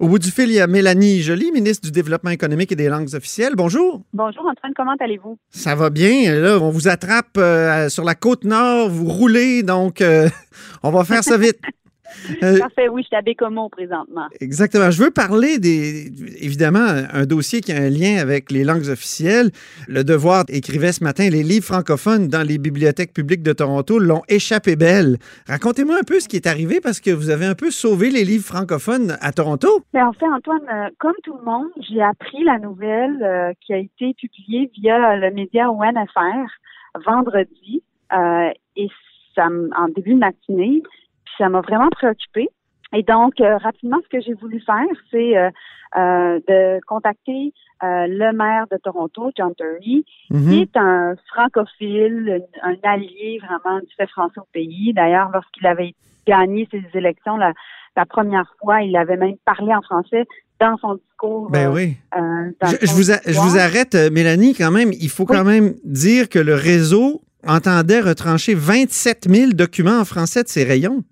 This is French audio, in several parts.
Au bout du fil, il y a Mélanie Joly, ministre du Développement économique et des langues officielles. Bonjour. Bonjour Antoine, comment allez-vous? Ça va bien. Là, on vous attrape euh, sur la côte nord, vous roulez, donc euh, on va faire ça vite. Euh, Parfait, oui, je suis à Bécomo présentement. Exactement. Je veux parler des, évidemment, un dossier qui a un lien avec les langues officielles. Le Devoir écrivait ce matin, les livres francophones dans les bibliothèques publiques de Toronto l'ont échappé belle. Racontez-moi un peu ce qui est arrivé parce que vous avez un peu sauvé les livres francophones à Toronto. Mais en fait, Antoine, euh, comme tout le monde, j'ai appris la nouvelle euh, qui a été publiée via le média ONFR vendredi euh, et ça, en début de matinée, ça m'a vraiment préoccupée. Et donc, euh, rapidement, ce que j'ai voulu faire, c'est euh, euh, de contacter le maire de Toronto, John Terry, Mhm. qui est un francophile, un allié vraiment du fait français au pays. D'ailleurs, lorsqu'il avait gagné ses élections la, la première fois, il avait même parlé en français dans son discours. Ben oui. dans Je, vous a- je discours. vous arrête, Mélanie, quand même. Il faut quand même dire que le réseau entendait retrancher 27 000 documents en français de ses rayons.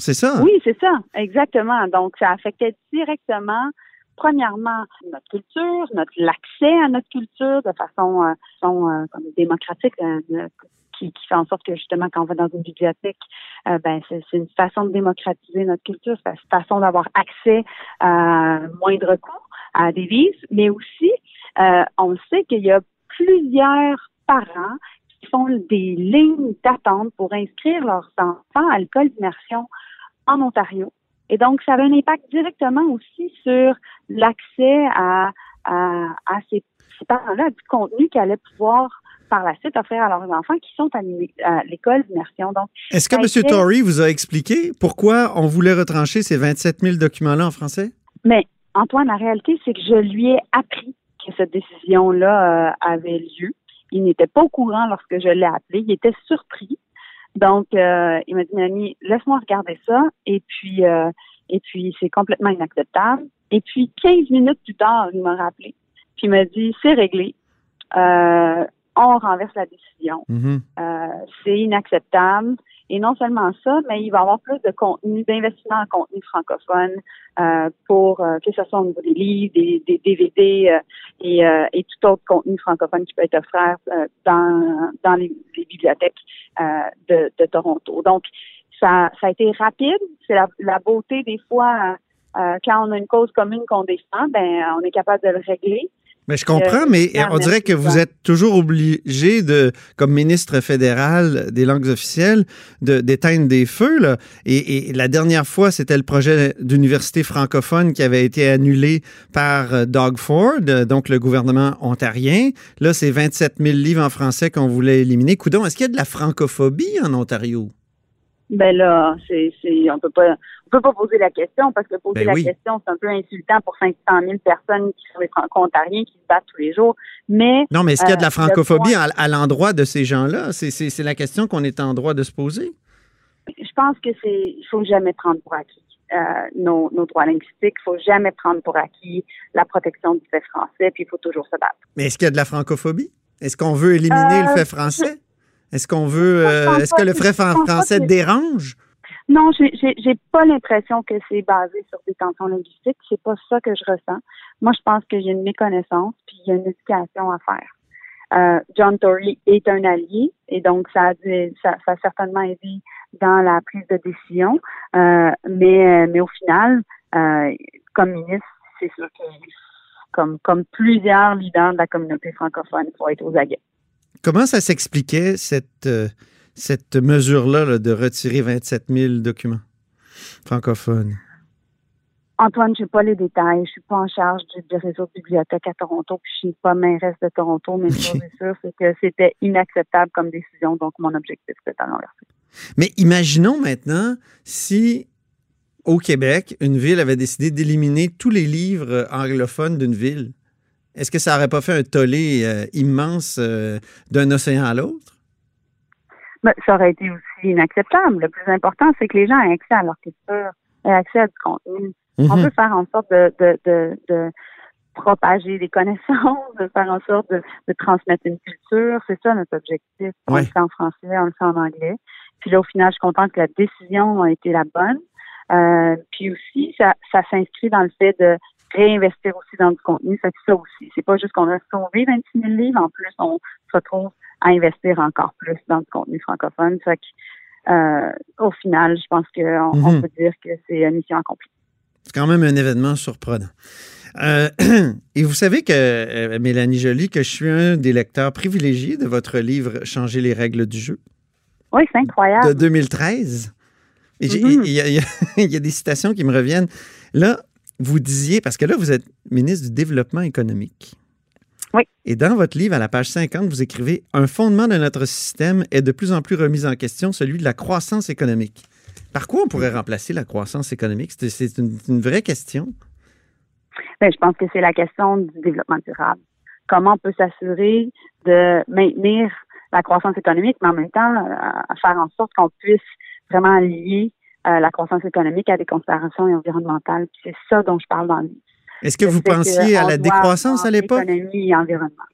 C'est ça? Oui, c'est ça, exactement. Donc, ça affectait directement, premièrement, notre culture, notre l'accès à notre culture de façon, euh, euh, démocratique, euh, qui, qui fait en sorte que justement, quand on va dans une bibliothèque, euh, ben c'est une façon de démocratiser notre culture, c'est une façon d'avoir accès à moindre coût à des livres, mais aussi, on sait qu'il y a plusieurs parents qui font des lignes d'attente pour inscrire leurs enfants à l'école d'immersion en Ontario. Et donc, ça avait un impact directement aussi sur l'accès à, à, à ces, ces parents-là, du contenu qu'ils allaient pouvoir par la suite offrir à leurs enfants qui sont à l'école d'immersion. Donc, Est-ce que a M. Tory vous a expliqué pourquoi on voulait retrancher ces 27 000 documents-là en français? Mais Antoine, la réalité, c'est que je lui ai appris que cette décision-là euh, avait lieu. Il n'était pas au courant lorsque je l'ai appelé. Il était surpris. Donc, euh, il m'a dit, Mamie, laisse-moi regarder ça. Et puis, euh, et puis, c'est complètement inacceptable. Et puis, 15 minutes plus tard, il m'a rappelé. Puis il m'a dit, c'est réglé. Euh, on renverse la décision. Mhm. Euh, c'est inacceptable. Et non seulement ça, mais il va y avoir plus de contenu, d'investissement en contenu francophone euh, pour euh, que ce soit au niveau des livres, des, des DVD euh, et, euh, et tout autre contenu francophone qui peut être offert euh, dans, dans les, les bibliothèques euh, de, de Toronto. Donc, ça, ça a été rapide. C'est la, la beauté des fois euh, quand on a une cause commune qu'on défend, ben on est capable de le régler. Mais je comprends, Euh, mais on dirait que vous êtes toujours obligé de, comme ministre fédéral des langues officielles, de d'éteindre des feux. Là. Et, et la dernière fois, c'était le projet d'université francophone qui avait été annulé par euh, Doug Ford, euh, donc le gouvernement ontarien. Là, c'est 27 000 livres en français qu'on voulait éliminer. Coudon, est-ce qu'il y a de la francophobie en Ontario? Ben là, c'est, c'est, on peut pas, on peut pas poser la question parce que poser Ben la oui. question, c'est un peu insultant pour 500 000 personnes qui sont des franco-ontariens qui se battent tous les jours. Mais Non, mais est-ce qu'il y a de la Euh, francophobie point- à, à l'endroit de ces gens-là? C'est- C'est c'est la question qu'on est en droit de se poser. je pense que c'est, il faut jamais prendre pour acquis euh, nos, nos droits linguistiques. Il faut jamais prendre pour acquis la protection du fait français. Puis il faut toujours se battre. Mais est-ce qu'il y a de la francophobie? Est-ce qu'on veut éliminer le Euh, fait français? Est-ce qu'on veut. Euh, Est-ce que le pas français que- dérange? Non, j'ai, pas l'impression que c'est basé sur des tensions linguistiques. C'est pas ça que je ressens. Moi, je pense qu'il y a une méconnaissance puis il y a une éducation à faire. Euh, John Tory est un allié et donc ça a, dû- ça, ça a certainement aidé dans la prise de décision. Euh, mais, mais au final, euh, comme ministre, c'est sûr que comme, comme plusieurs leaders de la communauté francophone, il faut être aux aguets. Comment ça s'expliquait, cette, euh, cette mesure-là là, de retirer 27 000 documents francophones? Antoine, je n'ai pas les détails. Je suis pas en charge du, du réseau de bibliothèques à Toronto, puis je suis pas mairesse de Toronto, mais ce Ok. que c'est sûr, c'est que c'était inacceptable comme décision, donc mon objectif, c'était à l'enverser. Mais imaginons maintenant si au Québec, une ville avait décidé d'éliminer tous les livres anglophones d'une ville. Est-ce que ça n'aurait pas fait un tollé euh, immense euh, d'un océan à l'autre? Ben, ça aurait été aussi inacceptable. Le plus important, c'est que les gens aient accès à leur culture, aient accès à du contenu. On Mhm. peut faire en sorte de, de, de, de propager des connaissances, de faire en sorte de, de transmettre une culture. C'est ça notre objectif. On Ouais. le fait en français, on le fait en anglais. Puis là, au final, je suis contente que la décision a été la bonne. Euh, puis aussi, ça, ça s'inscrit dans le fait de réinvestir aussi dans du contenu. Ça fait ça aussi. C'est pas juste qu'on a sauvé 26 000 livres. En plus, on se retrouve à investir encore plus dans du contenu francophone. Ça fait que, euh, au final, je pense qu'on on Mhm. peut dire que c'est une mission accomplie. C'est quand même un événement surprenant. Euh, et vous savez que, euh, Mélanie Joly, que je suis un des lecteurs privilégiés de votre livre Changer les règles du jeu Oui, c'est incroyable. de 2013. Et j'ai- Mhm. y, y il y a des citations qui me reviennent. Là, vous disiez, parce que là, vous êtes ministre du Développement économique. Oui. Et dans votre livre, à la page 50, vous écrivez Un fondement de notre système est de plus en plus remis en question, celui de la croissance économique. Par quoi on pourrait remplacer la croissance économique? C'est une, une vraie question. Ben, je pense que c'est la question du développement durable. Comment on peut s'assurer de maintenir la croissance économique, mais en même temps, euh, faire en sorte qu'on puisse vraiment lier euh, la croissance économique à des considérations environnementales. C'est ça dont je parle dans le livre. Est-ce que vous pensiez à qu'on la décroissance à l'époque? Économie et environnement.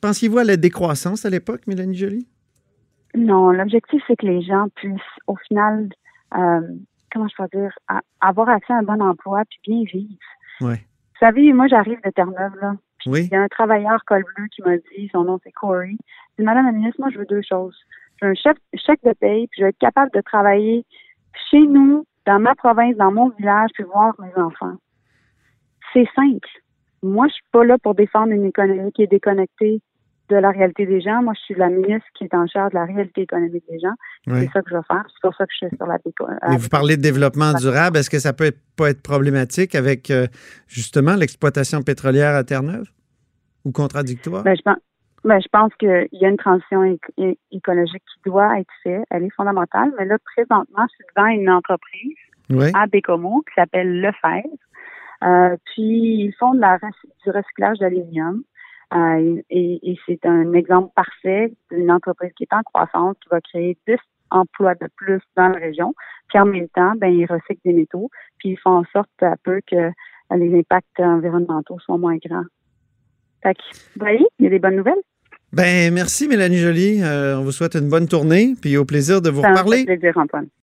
Pensiez-vous à la décroissance à l'époque, Mélanie Joly? Non, l'objectif, c'est que les gens puissent, au final, euh, comment je peux dire, avoir accès à un bon emploi puis bien vivre. Oui. Vous savez, moi, j'arrive de Terre-Neuve, là. Oui. il y a un travailleur col bleu qui m'a dit, son nom c'est Corey. Il dit, Madame la ministre, moi, je veux deux choses. Je veux un chèque de paye, puis je veux être capable de travailler chez nous, dans ma province, dans mon village, puis voir mes enfants. C'est simple. Moi, je suis pas là pour défendre une économie qui est déconnectée de la réalité des gens. Moi, je suis la ministre qui est en charge de la réalité économique des gens. Oui. C'est ça que je vais faire. C'est pour ça que je suis sur la déco. Et vous parlez de développement durable. Est-ce que ça peut être- pas être problématique avec euh, justement l'exploitation pétrolière à Terre-Neuve? Ou contradictoire? Ben, je pense, ben, je pense qu'il y a une transition écologique qui doit être faite. Elle est fondamentale. Mais là, présentement, je suis devant une entreprise oui. à Bécomo qui s'appelle Lefebvre. Euh, puis, ils font de la, du recyclage d'aluminium. Euh, et et c'est un exemple parfait d'une entreprise qui est en croissance, qui va créer 10 emplois de plus dans la région. Puis en même temps, ben, ils recyclent des métaux, puis ils font en sorte peu à peu que les impacts environnementaux soient moins grands. Fait que, vous voyez, il y a des bonnes nouvelles. Ben, merci, Mélanie Joly. Euh, on vous souhaite une bonne tournée, puis au plaisir de vous Ça reparler. plaisir, Antoine.